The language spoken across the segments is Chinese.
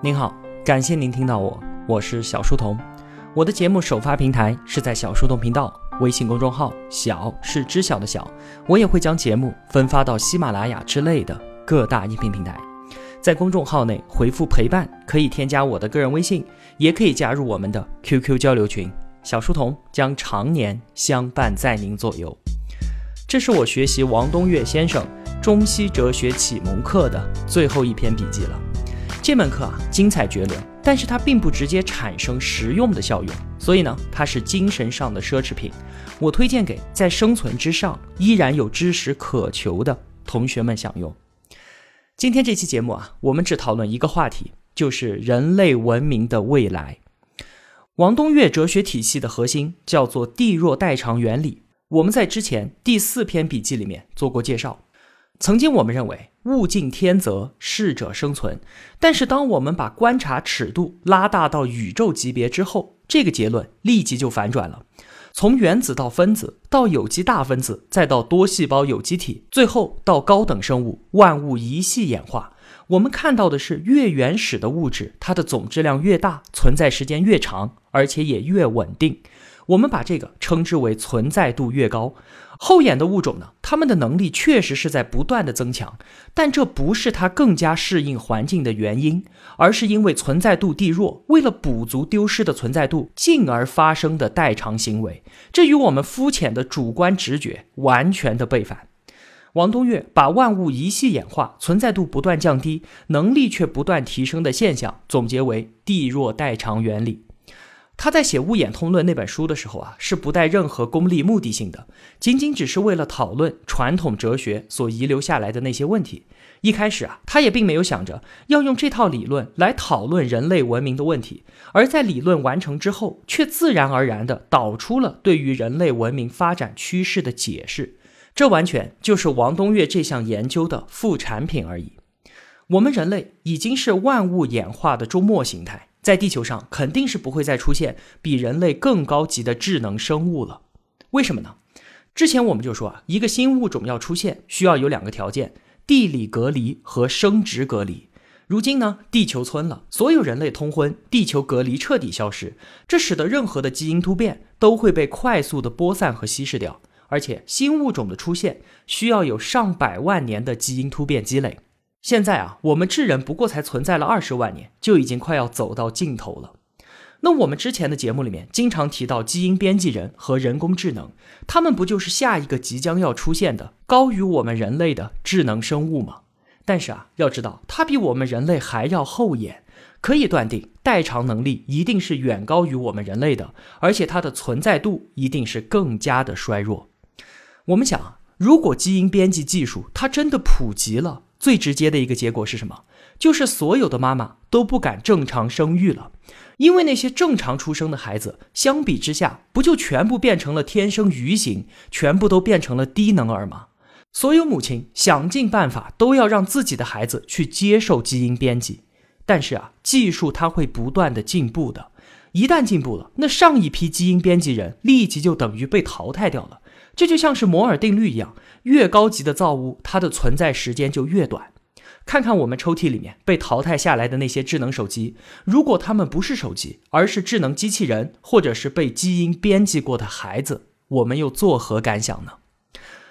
您好，感谢您听到我，我是小书童。我的节目首发平台是在小书童频道微信公众号，小是知晓的小。我也会将节目分发到喜马拉雅之类的各大音频平台。在公众号内回复陪伴，可以添加我的个人微信，也可以加入我们的 QQ 交流群。小书童将常年相伴在您左右。这是我学习王东岳先生中西哲学启蒙课的最后一篇笔记了。这门课啊，精彩绝伦，但是它并不直接产生实用的效用，所以呢，它是精神上的奢侈品。我推荐给在生存之上依然有知识渴求的同学们享用。今天这期节目啊，我们只讨论一个话题，就是人类文明的未来。王东岳哲学体系的核心叫做地弱代偿原理，我们在之前第四篇笔记里面做过介绍。曾经我们认为物竞天择，适者生存。但是当我们把观察尺度拉大到宇宙级别之后，这个结论立即就反转了。从原子到分子，到有机大分子，再到多细胞有机体，最后到高等生物，万物一系演化。我们看到的是越原始的物质，它的总质量越大，存在时间越长，而且也越稳定。我们把这个称之为存在度越高。后演的物种呢，它们的能力确实是在不断的增强，但这不是它更加适应环境的原因，而是因为存在度地弱，为了补足丢失的存在度，进而发生的代偿行为。这与我们肤浅的主观直觉完全的背反。王东岳把万物一系演化、存在度不断降低、能力却不断提升的现象总结为地弱代偿原理。他在写《物演通论》那本书的时候啊，是不带任何功利目的性的，仅仅只是为了讨论传统哲学所遗留下来的那些问题。一开始啊，他也并没有想着要用这套理论来讨论人类文明的问题，而在理论完成之后，却自然而然地导出了对于人类文明发展趋势的解释。这完全就是王东岳这项研究的副产品而已。我们人类已经是万物演化的终末形态。在地球上肯定是不会再出现比人类更高级的智能生物了，为什么呢？之前我们就说啊，一个新物种要出现，需要有两个条件：地理隔离和生殖隔离。如今呢，地球村了，所有人类通婚，地球隔离彻底消失，这使得任何的基因突变都会被快速的播散和稀释掉，而且新物种的出现需要有上百万年的基因突变积累。现在啊，我们智人不过才存在了二十万年，就已经快要走到尽头了。那我们之前的节目里面经常提到基因编辑人和人工智能，他们不就是下一个即将要出现的高于我们人类的智能生物吗？但是啊，要知道它比我们人类还要后演，可以断定代偿能力一定是远高于我们人类的，而且它的存在度一定是更加的衰弱。我们想，如果基因编辑技术它真的普及了，最直接的一个结果是什么？就是所有的妈妈都不敢正常生育了，因为那些正常出生的孩子，相比之下，不就全部变成了天生愚形，全部都变成了低能儿吗？所有母亲想尽办法都要让自己的孩子去接受基因编辑，但是啊，技术它会不断的进步的，一旦进步了，那上一批基因编辑人立即就等于被淘汰掉了。这就像是摩尔定律一样，越高级的造物，它的存在时间就越短。看看我们抽屉里面被淘汰下来的那些智能手机，如果它们不是手机，而是智能机器人，或者是被基因编辑过的孩子，我们又作何感想呢？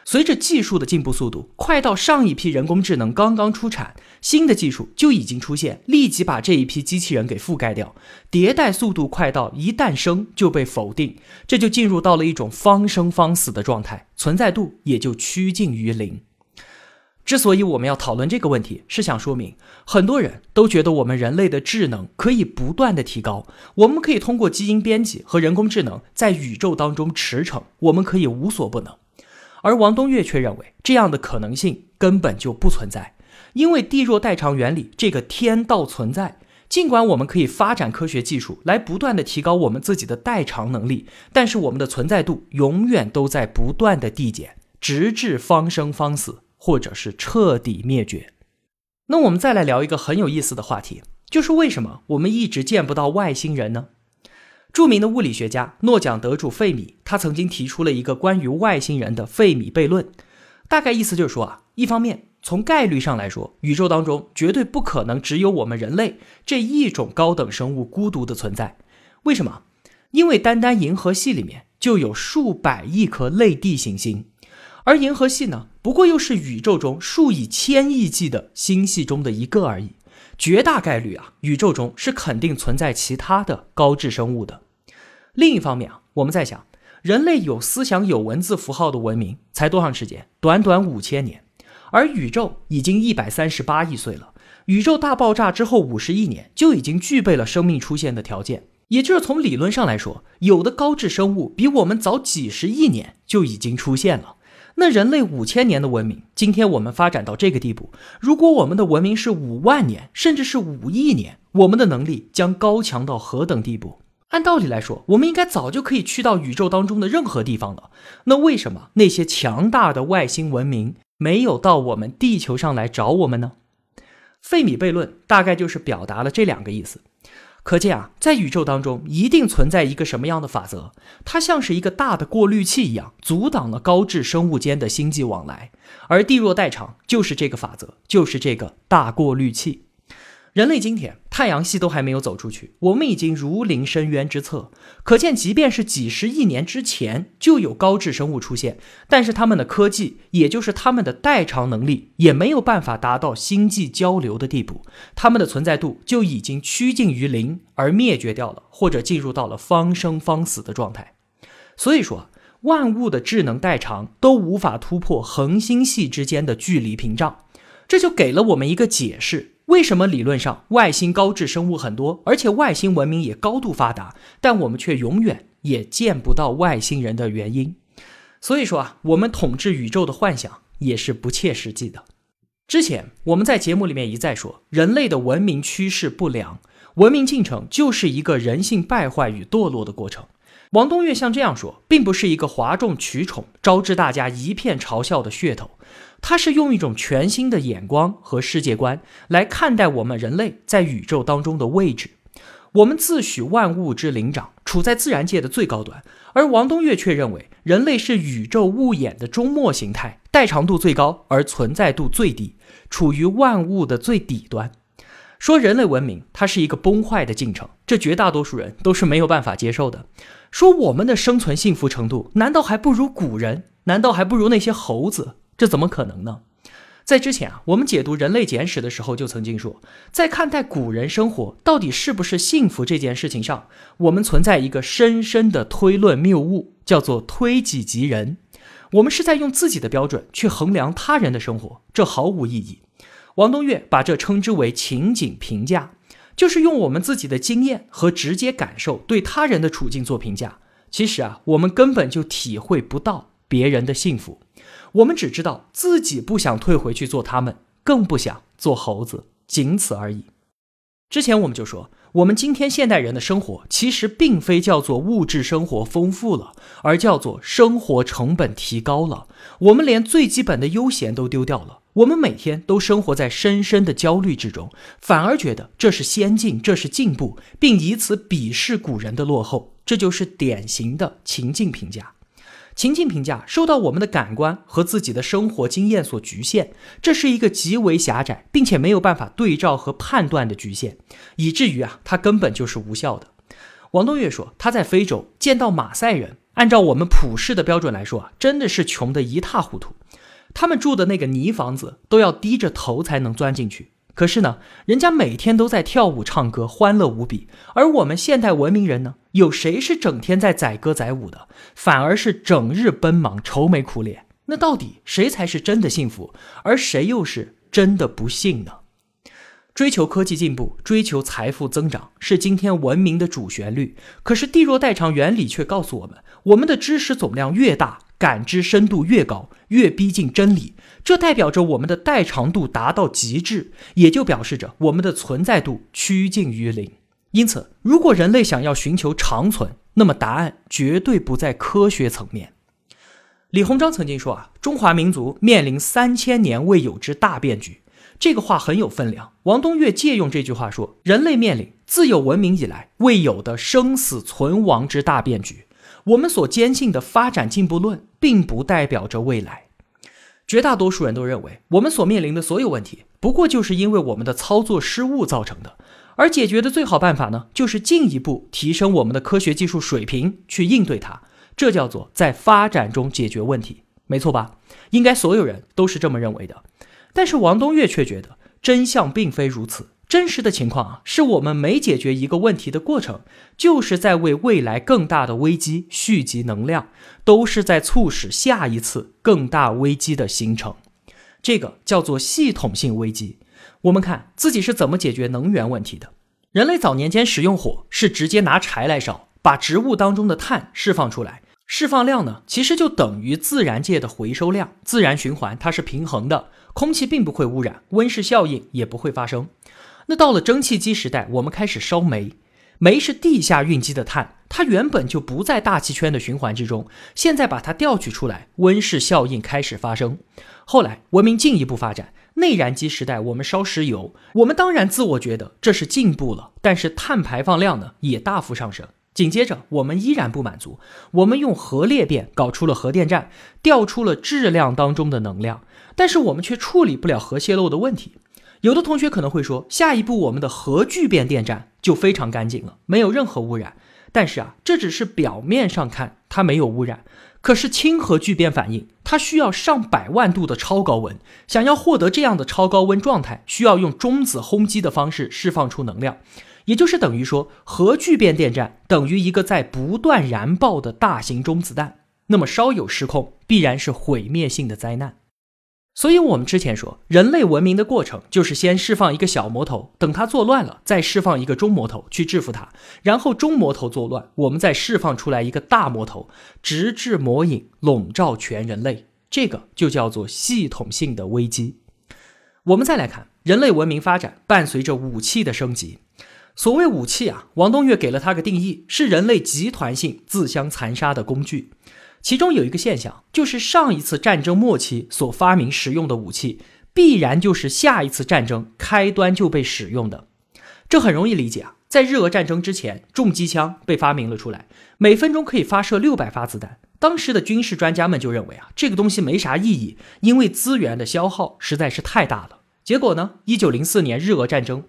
随着技术的进步速度快到上一批人工智能刚刚出产，新的技术就已经出现，立即把这一批机器人给覆盖掉。迭代速度快到一诞生就被否定，这就进入到了一种方生方死的状态，存在度也就趋近于零。之所以我们要讨论这个问题，是想说明很多人都觉得我们人类的智能可以不断的提高，我们可以通过基因编辑和人工智能在宇宙当中驰骋，我们可以无所不能。而王东岳却认为，这样的可能性根本就不存在，因为地弱代偿原理这个天道存在。尽管我们可以发展科学技术来不断的提高我们自己的代偿能力，但是我们的存在度永远都在不断的递减，直至方生方死，或者是彻底灭绝。那我们再来聊一个很有意思的话题，就是为什么我们一直见不到外星人呢？著名的物理学家、诺奖得主费米，他曾经提出了一个关于外星人的费米悖论。大概意思就是说啊，一方面，从概率上来说，宇宙当中绝对不可能只有我们人类这一种高等生物孤独的存在。为什么？因为单单银河系里面就有数百亿颗类地行星，而银河系呢，不过又是宇宙中数以千亿计的星系中的一个而已。绝大概率啊，宇宙中是肯定存在其他的高智生物的。另一方面啊，我们在想，人类有思想、有文字符号的文明才多长时间？短短五千年，而宇宙已经一百三十八亿岁了。宇宙大爆炸之后五十亿年就已经具备了生命出现的条件，也就是从理论上来说，有的高智生物比我们早几十亿年就已经出现了。那人类五千年的文明，今天我们发展到这个地步，如果我们的文明是五万年，甚至是五亿年，我们的能力将高强到何等地步？按道理来说，我们应该早就可以去到宇宙当中的任何地方了。那为什么那些强大的外星文明没有到我们地球上来找我们呢？费米悖论大概就是表达了这两个意思。可见啊，在宇宙当中一定存在一个什么样的法则？它像是一个大的过滤器一样，阻挡了高智生物间的星际往来。而地若代偿就是这个法则，就是这个大过滤器。人类今天太阳系都还没有走出去，我们已经如临深渊之侧。可见，即便是几十亿年之前就有高智生物出现，但是他们的科技，也就是他们的代偿能力，也没有办法达到星际交流的地步，他们的存在度就已经趋近于零，而灭绝掉了，或者进入到了方生方死的状态。所以说，万物的智能代偿都无法突破恒星系之间的距离屏障，这就给了我们一个解释。为什么理论上外星高智生物很多，而且外星文明也高度发达，但我们却永远也见不到外星人的原因？所以说啊，我们统治宇宙的幻想也是不切实际的。之前我们在节目里面一再说，人类的文明趋势不良，文明进程就是一个人性败坏与堕落的过程。王东岳像这样说，并不是一个哗众取宠、招致大家一片嘲笑的噱头。他是用一种全新的眼光和世界观来看待我们人类在宇宙当中的位置。我们自诩万物之灵长，处在自然界的最高端，而王东岳却认为人类是宇宙物演的终末形态，代偿度最高而存在度最低，处于万物的最底端。说人类文明它是一个崩坏的进程，这绝大多数人都是没有办法接受的。说我们的生存幸福程度难道还不如古人？难道还不如那些猴子？这怎么可能呢？在之前啊，我们解读《人类简史》的时候就曾经说，在看待古人生活到底是不是幸福这件事情上，我们存在一个深深的推论谬误，叫做推己及人。我们是在用自己的标准去衡量他人的生活，这毫无意义。王东岳把这称之为情景评价，就是用我们自己的经验和直接感受对他人的处境做评价。其实啊，我们根本就体会不到别人的幸福。我们只知道自己不想退回去做他们，更不想做猴子，仅此而已。之前我们就说，我们今天现代人的生活其实并非叫做物质生活丰富了，而叫做生活成本提高了。我们连最基本的悠闲都丢掉了，我们每天都生活在深深的焦虑之中，反而觉得这是先进，这是进步，并以此鄙视古人的落后。这就是典型的情境评价。情境评价受到我们的感官和自己的生活经验所局限，这是一个极为狭窄，并且没有办法对照和判断的局限，以至于啊，它根本就是无效的。王东岳说，他在非洲见到马赛人，按照我们普世的标准来说啊，真的是穷得一塌糊涂，他们住的那个泥房子都要低着头才能钻进去。可是呢，人家每天都在跳舞唱歌，欢乐无比。而我们现代文明人呢，有谁是整天在载歌载舞的？反而是整日奔忙，愁眉苦脸。那到底谁才是真的幸福，而谁又是真的不幸呢？追求科技进步，追求财富增长，是今天文明的主旋律。可是地弱代偿原理却告诉我们，我们的知识总量越大。感知深度越高，越逼近真理，这代表着我们的代偿度达到极致，也就表示着我们的存在度趋近于零。因此，如果人类想要寻求长存，那么答案绝对不在科学层面。李鸿章曾经说：“啊，中华民族面临三千年未有之大变局。”这个话很有分量。王东岳借用这句话说：“人类面临自有文明以来未有的生死存亡之大变局。”我们所坚信的发展进步论，并不代表着未来。绝大多数人都认为，我们所面临的所有问题，不过就是因为我们的操作失误造成的。而解决的最好办法呢，就是进一步提升我们的科学技术水平去应对它。这叫做在发展中解决问题，没错吧？应该所有人都是这么认为的。但是王东岳却觉得真相并非如此。真实的情况啊，是我们每解决一个问题的过程，就是在为未来更大的危机蓄积能量，都是在促使下一次更大危机的形成。这个叫做系统性危机。我们看自己是怎么解决能源问题的。人类早年间使用火是直接拿柴来烧，把植物当中的碳释放出来，释放量呢，其实就等于自然界的回收量，自然循环它是平衡的，空气并不会污染，温室效应也不会发生。那到了蒸汽机时代，我们开始烧煤，煤是地下蕴积的碳，它原本就不在大气圈的循环之中，现在把它调取出来，温室效应开始发生。后来文明进一步发展，内燃机时代，我们烧石油，我们当然自我觉得这是进步了，但是碳排放量呢也大幅上升。紧接着我们依然不满足，我们用核裂变搞出了核电站，调出了质量当中的能量，但是我们却处理不了核泄漏的问题。有的同学可能会说，下一步我们的核聚变电站就非常干净了，没有任何污染。但是啊，这只是表面上看它没有污染，可是氢核聚变反应它需要上百万度的超高温，想要获得这样的超高温状态，需要用中子轰击的方式释放出能量，也就是等于说，核聚变电站等于一个在不断燃爆的大型中子弹，那么稍有失控，必然是毁灭性的灾难。所以，我们之前说，人类文明的过程就是先释放一个小魔头，等它作乱了，再释放一个中魔头去制服它，然后中魔头作乱，我们再释放出来一个大魔头，直至魔影笼罩全人类。这个就叫做系统性的危机。我们再来看，人类文明发展伴随着武器的升级。所谓武器啊，王东岳给了它个定义，是人类集团性自相残杀的工具。其中有一个现象，就是上一次战争末期所发明使用的武器，必然就是下一次战争开端就被使用的。这很容易理解啊，在日俄战争之前，重机枪被发明了出来，每分钟可以发射六百发子弹。当时的军事专家们就认为啊，这个东西没啥意义，因为资源的消耗实在是太大了。结果呢，一九零四年日俄战争。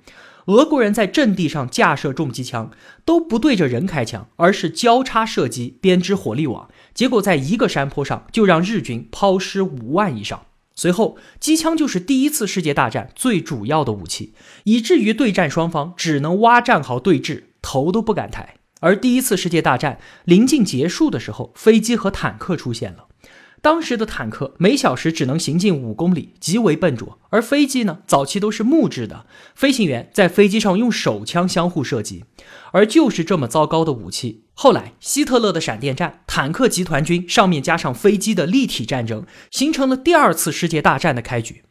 俄国人在阵地上架设重机枪，都不对着人开枪，而是交叉射击，编织火力网。结果在一个山坡上就让日军抛尸五万以上。随后，机枪就是第一次世界大战最主要的武器，以至于对战双方只能挖战壕对峙，头都不敢抬。而第一次世界大战临近结束的时候，飞机和坦克出现了。当时的坦克每小时只能行进五公里，极为笨拙。而飞机呢，早期都是木质的，飞行员在飞机上用手枪相互射击。而就是这么糟糕的武器，后来希特勒的闪电战、坦克集团军上面加上飞机的立体战争，形成了第二次世界大战的开局。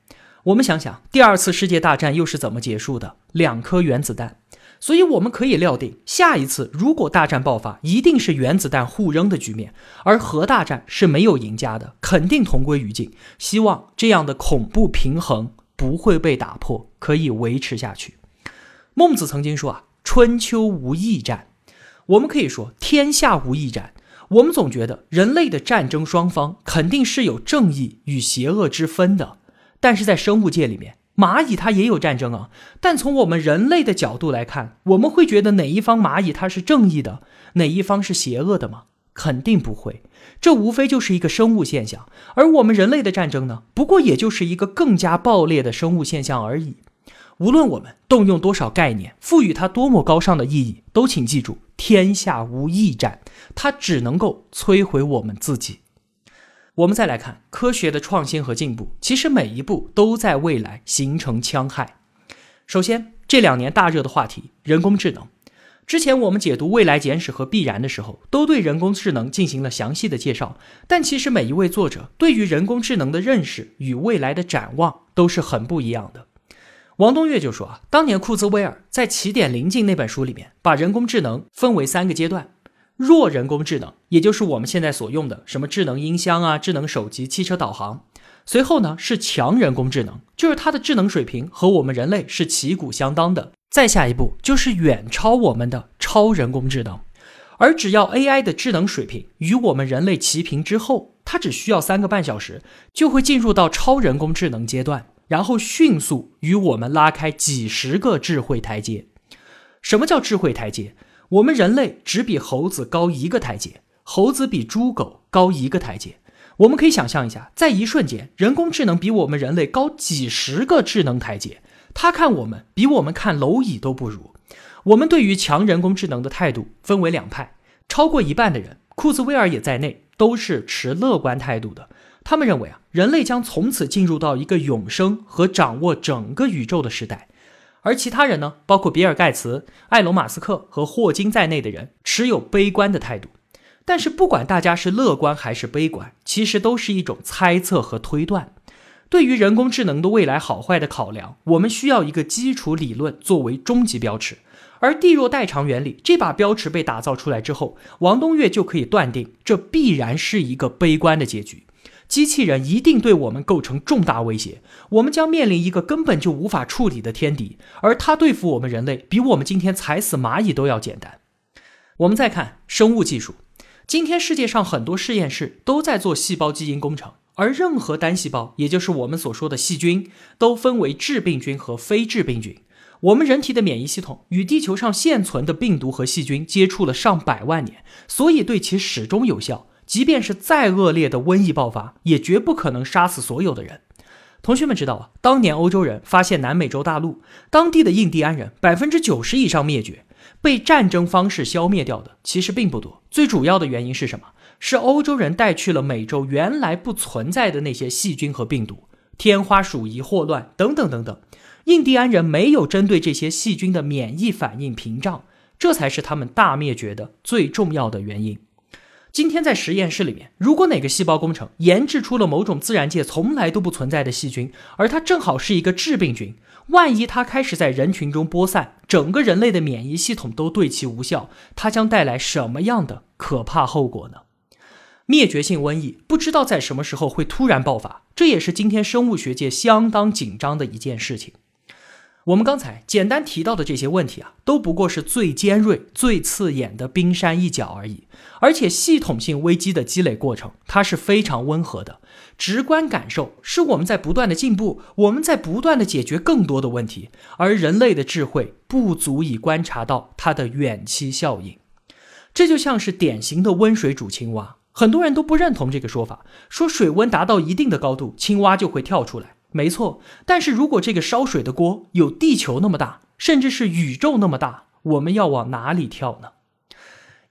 我们想想，第二次世界大战又是怎么结束的？两颗原子弹。所以我们可以料定，下一次如果大战爆发，一定是原子弹互扔的局面，而核大战是没有赢家的，肯定同归于尽。希望这样的恐怖平衡不会被打破，可以维持下去。孟子曾经说啊：“春秋无义战。”我们可以说天下无义战。我们总觉得人类的战争双方肯定是有正义与邪恶之分的，但是在生物界里面。蚂蚁它也有战争啊，但从我们人类的角度来看，我们会觉得哪一方蚂蚁它是正义的，哪一方是邪恶的吗？肯定不会。这无非就是一个生物现象，而我们人类的战争呢，不过也就是一个更加暴烈的生物现象而已。无论我们动用多少概念，赋予它多么高尚的意义，都请记住：天下无义战，它只能够摧毁我们自己。我们再来看科学的创新和进步，其实每一步都在未来形成戕害。首先，这两年大热的话题——人工智能。之前我们解读《未来简史》和《必然》的时候，都对人工智能进行了详细的介绍。但其实每一位作者对于人工智能的认识与未来的展望都是很不一样的。王东岳就说啊，当年库兹韦尔在《起点临近》那本书里面，把人工智能分为三个阶段。弱人工智能，也就是我们现在所用的什么智能音箱啊、智能手机、汽车导航。随后呢是强人工智能，就是它的智能水平和我们人类是旗鼓相当的。再下一步就是远超我们的超人工智能。而只要 AI 的智能水平与我们人类齐平之后，它只需要三个半小时，就会进入到超人工智能阶段，然后迅速与我们拉开几十个智慧台阶。什么叫智慧台阶？我们人类只比猴子高一个台阶，猴子比猪狗高一个台阶。我们可以想象一下，在一瞬间，人工智能比我们人类高几十个智能台阶。他看我们，比我们看蝼蚁都不如。我们对于强人工智能的态度分为两派，超过一半的人，库兹韦尔也在内，都是持乐观态度的。他们认为啊，人类将从此进入到一个永生和掌握整个宇宙的时代。而其他人呢，包括比尔盖茨、埃隆马斯克和霍金在内的人，持有悲观的态度。但是不管大家是乐观还是悲观，其实都是一种猜测和推断。对于人工智能的未来好坏的考量，我们需要一个基础理论作为终极标尺。而地弱代偿原理这把标尺被打造出来之后，王东岳就可以断定，这必然是一个悲观的结局。机器人一定对我们构成重大威胁，我们将面临一个根本就无法处理的天敌，而它对付我们人类，比我们今天踩死蚂蚁都要简单。我们再看生物技术，今天世界上很多实验室都在做细胞基因工程，而任何单细胞，也就是我们所说的细菌，都分为致病菌和非致病菌。我们人体的免疫系统与地球上现存的病毒和细菌接触了上百万年，所以对其始终有效。即便是再恶劣的瘟疫爆发，也绝不可能杀死所有的人。同学们知道啊，当年欧洲人发现南美洲大陆，当地的印第安人百分之九十以上灭绝，被战争方式消灭掉的其实并不多。最主要的原因是什么？是欧洲人带去了美洲原来不存在的那些细菌和病毒，天花鼠疫、霍乱等等等等。印第安人没有针对这些细菌的免疫反应屏障，这才是他们大灭绝的最重要的原因。今天在实验室里面，如果哪个细胞工程研制出了某种自然界从来都不存在的细菌，而它正好是一个致病菌，万一它开始在人群中播散，整个人类的免疫系统都对其无效，它将带来什么样的可怕后果呢？灭绝性瘟疫不知道在什么时候会突然爆发，这也是今天生物学界相当紧张的一件事情。我们刚才简单提到的这些问题啊，都不过是最尖锐、最刺眼的冰山一角而已。而且系统性危机的积累过程，它是非常温和的。直观感受是我们在不断的进步，我们在不断的解决更多的问题，而人类的智慧不足以观察到它的远期效应。这就像是典型的温水煮青蛙，很多人都不认同这个说法，说水温达到一定的高度，青蛙就会跳出来。没错，但是如果这个烧水的锅有地球那么大，甚至是宇宙那么大，我们要往哪里跳呢？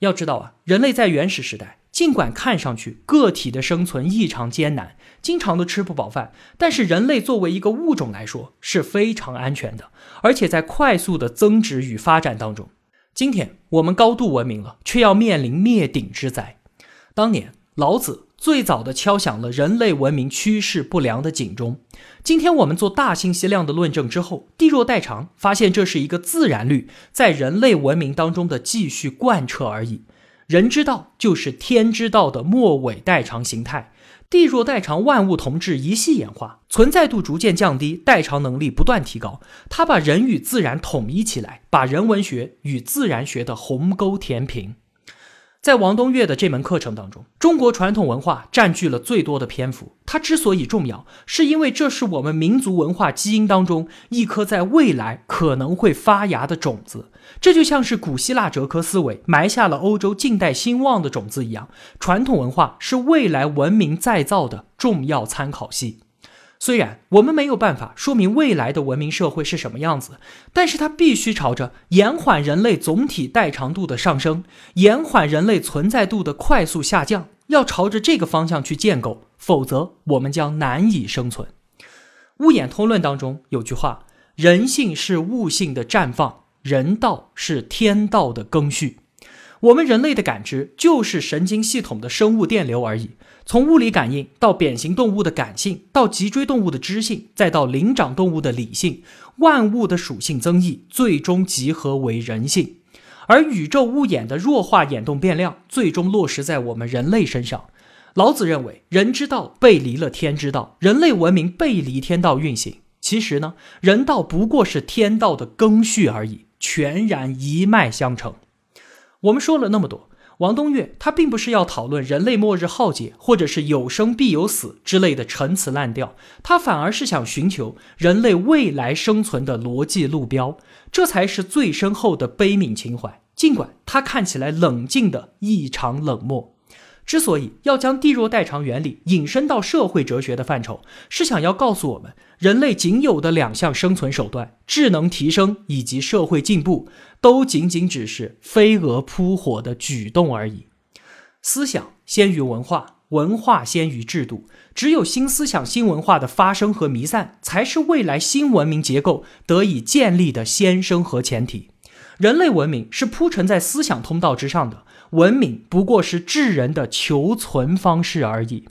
要知道啊，人类在原始时代，尽管看上去个体的生存异常艰难，经常都吃不饱饭，但是人类作为一个物种来说是非常安全的，而且在快速的增值与发展当中。今天我们高度文明了，却要面临灭顶之灾。当年老子。最早的敲响了人类文明趋势不良的警钟。今天我们做大信息量的论证之后，地弱代偿，发现这是一个自然律，在人类文明当中的继续贯彻而已。人之道就是天之道的末尾代偿形态。地弱代偿，万物同质，一系演化，存在度逐渐降低，代偿能力不断提高。它把人与自然统一起来，把人文学与自然学的鸿沟填平。在王东岳的这门课程当中，中国传统文化占据了最多的篇幅。它之所以重要，是因为这是我们民族文化基因当中一颗在未来可能会发芽的种子。这就像是古希腊哲科思维埋下了欧洲近代兴旺的种子一样，传统文化是未来文明再造的重要参考系。虽然我们没有办法说明未来的文明社会是什么样子，但是它必须朝着延缓人类总体代偿度的上升，延缓人类存在度的快速下降，要朝着这个方向去建构，否则我们将难以生存。物演通论当中有句话：人性是物性的绽放，人道是天道的更续。我们人类的感知就是神经系统的生物电流而已。从物理感应到扁形动物的感性，到脊椎动物的知性，再到灵长动物的理性，万物的属性增益，最终集合为人性。而宇宙物演的弱化眼动变量，最终落实在我们人类身上。老子认为，人之道背离了天之道，人类文明背离天道运行。其实呢，人道不过是天道的更续而已，全然一脉相承。我们说了那么多。王东岳他并不是要讨论人类末日浩劫，或者是有生必有死之类的陈词滥调，他反而是想寻求人类未来生存的逻辑路标，这才是最深厚的悲悯情怀。尽管他看起来冷静的异常冷漠。之所以要将地弱代偿原理引申到社会哲学的范畴，是想要告诉我们，人类仅有的两项生存手段——智能提升以及社会进步，都仅仅只是飞蛾扑火的举动而已。思想先于文化，文化先于制度。只有新思想、新文化的发生和弥散，才是未来新文明结构得以建立的先声和前提。人类文明是铺陈在思想通道之上的。文明不过是智人的求存方式而已。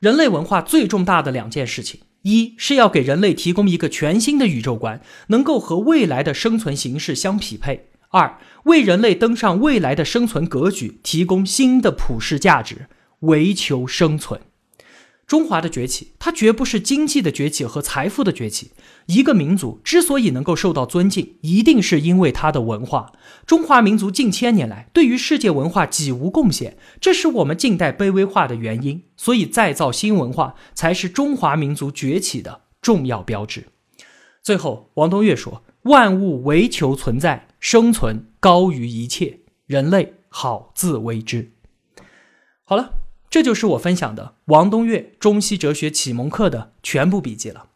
人类文化最重大的两件事情，一是要给人类提供一个全新的宇宙观，能够和未来的生存形式相匹配；二为人类登上未来的生存格局提供新的普世价值，唯求生存。中华的崛起，它绝不是经济的崛起和财富的崛起。一个民族之所以能够受到尊敬，一定是因为它的文化。中华民族近千年来对于世界文化几无贡献，这是我们近代卑微化的原因。所以再造新文化才是中华民族崛起的重要标志。最后，王东岳说：“万物唯求存在，生存高于一切，人类好自为之。”好了。这就是我分享的王东岳中西哲学启蒙课的全部笔记了。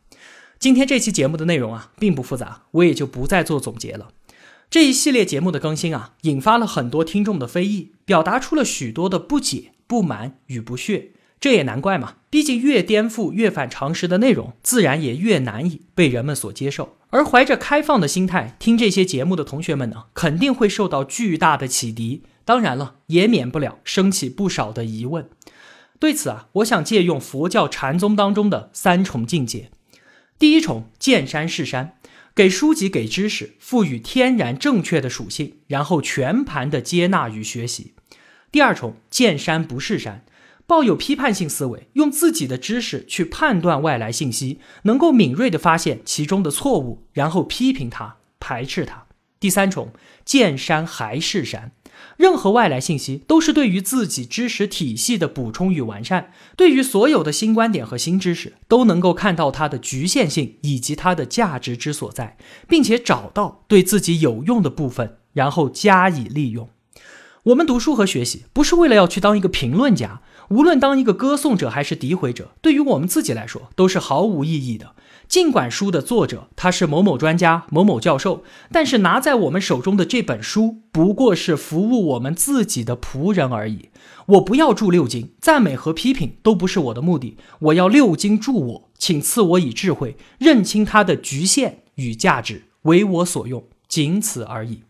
今天这期节目的内容啊，并不复杂，我也就不再做总结了。这一系列节目的更新啊，引发了很多听众的非议，表达出了许多的不解、不满与不屑。这也难怪嘛，毕竟越颠覆、越反常识的内容，自然也越难以被人们所接受。而怀着开放的心态听这些节目的同学们呢，肯定会受到巨大的启迪。当然了，也免不了升起不少的疑问。对此啊，我想借用佛教禅宗当中的三重境界。第一重见山是山，给书籍、给知识赋予天然正确的属性，然后全盘的接纳与学习。第二重见山不是山，抱有批判性思维，用自己的知识去判断外来信息，能够敏锐的发现其中的错误，然后批评它、排斥它。第三重见山还是山。任何外来信息都是对于自己知识体系的补充与完善，对于所有的新观点和新知识，都能够看到它的局限性以及它的价值之所在，并且找到对自己有用的部分，然后加以利用。我们读书和学习，不是为了要去当一个评论家，无论当一个歌颂者还是诋毁者，对于我们自己来说都是毫无意义的。尽管书的作者他是某某专家、某某教授，但是拿在我们手中的这本书不过是服务我们自己的仆人而已。我不要助六经，赞美和批评都不是我的目的。我要六经助我，请赐我以智慧，认清它的局限与价值，为我所用，仅此而已。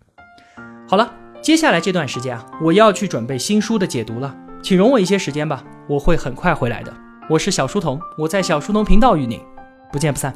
好了，接下来这段时间啊，我要去准备新书的解读了，请容我一些时间吧，我会很快回来的。我是小书童，我在小书童频道与您。不见不散。